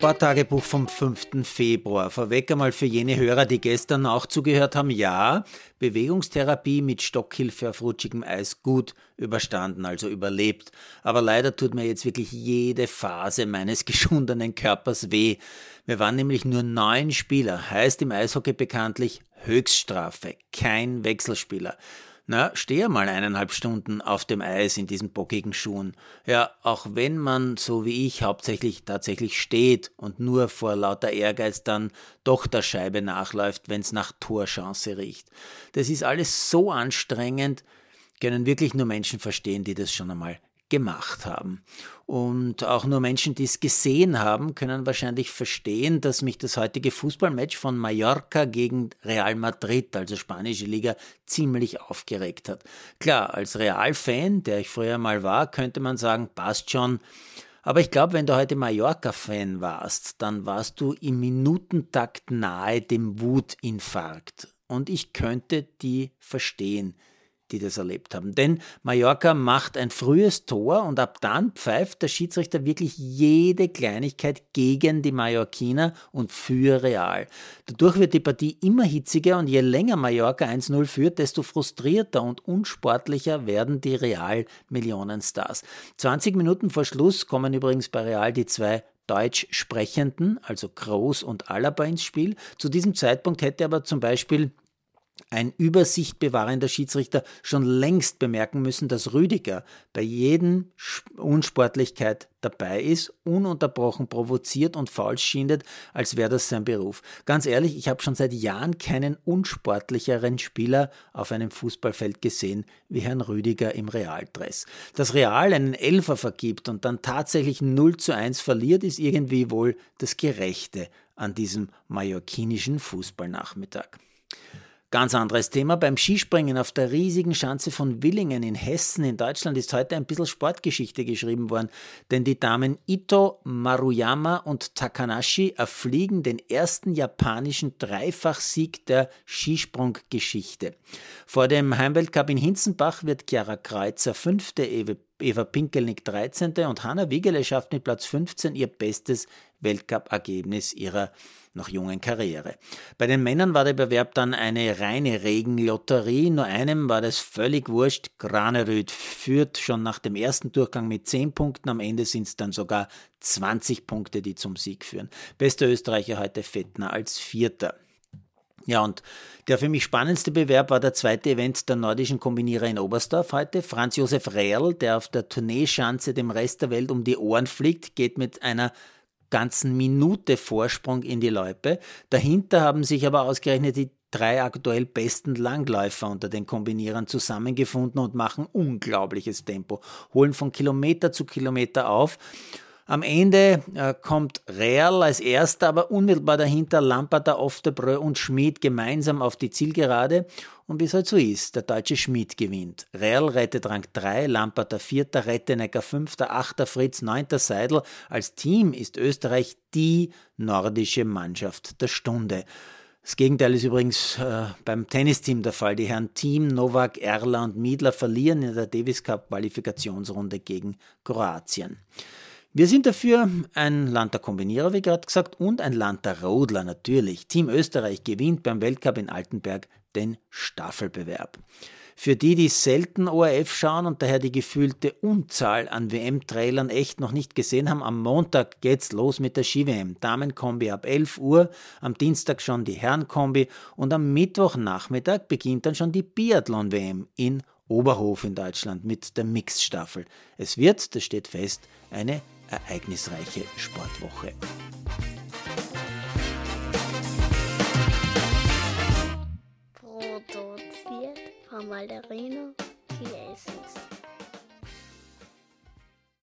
Sporttagebuch vom 5. Februar. Vorweg einmal für jene Hörer, die gestern auch zugehört haben. Ja, Bewegungstherapie mit Stockhilfe auf rutschigem Eis gut überstanden, also überlebt. Aber leider tut mir jetzt wirklich jede Phase meines geschundenen Körpers weh. Wir waren nämlich nur neun Spieler, heißt im Eishockey bekanntlich Höchststrafe, kein Wechselspieler. Na, stehe mal eineinhalb Stunden auf dem Eis in diesen bockigen Schuhen. Ja, auch wenn man, so wie ich, hauptsächlich tatsächlich steht und nur vor lauter Ehrgeiz dann doch der Scheibe nachläuft, wenn's nach Torchance riecht. Das ist alles so anstrengend, können wirklich nur Menschen verstehen, die das schon einmal gemacht haben. Und auch nur Menschen, die es gesehen haben, können wahrscheinlich verstehen, dass mich das heutige Fußballmatch von Mallorca gegen Real Madrid, also spanische Liga, ziemlich aufgeregt hat. Klar, als Real-Fan, der ich früher mal war, könnte man sagen, passt schon. Aber ich glaube, wenn du heute Mallorca-Fan warst, dann warst du im Minutentakt nahe dem Wutinfarkt. Und ich könnte die verstehen die das erlebt haben. Denn Mallorca macht ein frühes Tor und ab dann pfeift der Schiedsrichter wirklich jede Kleinigkeit gegen die Mallorquiner und für Real. Dadurch wird die Partie immer hitziger und je länger Mallorca 1-0 führt, desto frustrierter und unsportlicher werden die Real-Millionenstars. 20 Minuten vor Schluss kommen übrigens bei Real die zwei Deutsch sprechenden, also Groß und Alaba ins Spiel. Zu diesem Zeitpunkt hätte aber zum Beispiel ein Übersicht bewahrender Schiedsrichter schon längst bemerken müssen, dass Rüdiger bei jeden Unsportlichkeit dabei ist, ununterbrochen provoziert und falsch schindet, als wäre das sein Beruf. Ganz ehrlich, ich habe schon seit Jahren keinen unsportlicheren Spieler auf einem Fußballfeld gesehen wie Herrn Rüdiger im Realdress. Dass Real einen Elfer vergibt und dann tatsächlich 0 zu 1 verliert, ist irgendwie wohl das Gerechte an diesem mallorquinischen Fußballnachmittag. Ganz anderes Thema. Beim Skispringen auf der riesigen Schanze von Willingen in Hessen in Deutschland ist heute ein bisschen Sportgeschichte geschrieben worden, denn die Damen Ito, Maruyama und Takanashi erfliegen den ersten japanischen Dreifachsieg der Skisprunggeschichte. Vor dem Heimweltcup in Hinzenbach wird Chiara Kreuzer fünfte, Eva Pinkelnick 13. und Hanna Wiegele schafft mit Platz 15 ihr bestes Weltcup-Ergebnis ihrer noch jungen Karriere. Bei den Männern war der Bewerb dann eine reine Regenlotterie, nur einem war das völlig wurscht. Graneröd führt schon nach dem ersten Durchgang mit 10 Punkten, am Ende sind es dann sogar 20 Punkte, die zum Sieg führen. Bester Österreicher heute Fettner als Vierter. Ja, und der für mich spannendste Bewerb war der zweite Event der nordischen Kombinierer in Oberstdorf heute. Franz Josef Rehrl, der auf der Tourneeschanze dem Rest der Welt um die Ohren fliegt, geht mit einer ganzen Minute Vorsprung in die Loipe. Dahinter haben sich aber ausgerechnet die drei aktuell besten Langläufer unter den Kombinierern zusammengefunden und machen unglaubliches Tempo, holen von Kilometer zu Kilometer auf am Ende äh, kommt Real als erster, aber unmittelbar dahinter Lamperter, Oftebrö und Schmid gemeinsam auf die Zielgerade. Und wie es halt so ist, der deutsche Schmid gewinnt. Real rettet Rang 3, Lamperter 4., Rettenecker 5., 8. Fritz 9. Seidel. Als Team ist Österreich die nordische Mannschaft der Stunde. Das Gegenteil ist übrigens äh, beim Tennisteam der Fall. Die Herren Team, Novak, Erler und Miedler verlieren in der Davis Cup Qualifikationsrunde gegen Kroatien. Wir sind dafür ein Land der Kombinierer, wie gerade gesagt, und ein Land der Rodler natürlich. Team Österreich gewinnt beim Weltcup in Altenberg den Staffelbewerb. Für die, die selten ORF schauen und daher die gefühlte Unzahl an WM-Trailern echt noch nicht gesehen haben, am Montag geht's los mit der Ski-WM. Damenkombi ab 11 Uhr, am Dienstag schon die Herrenkombi und am Mittwochnachmittag beginnt dann schon die Biathlon-WM in Oberhof in Deutschland mit der Mixstaffel. Es wird, das steht fest, eine ereignisreiche Sportwoche. Produziert von Malderino Chiesens.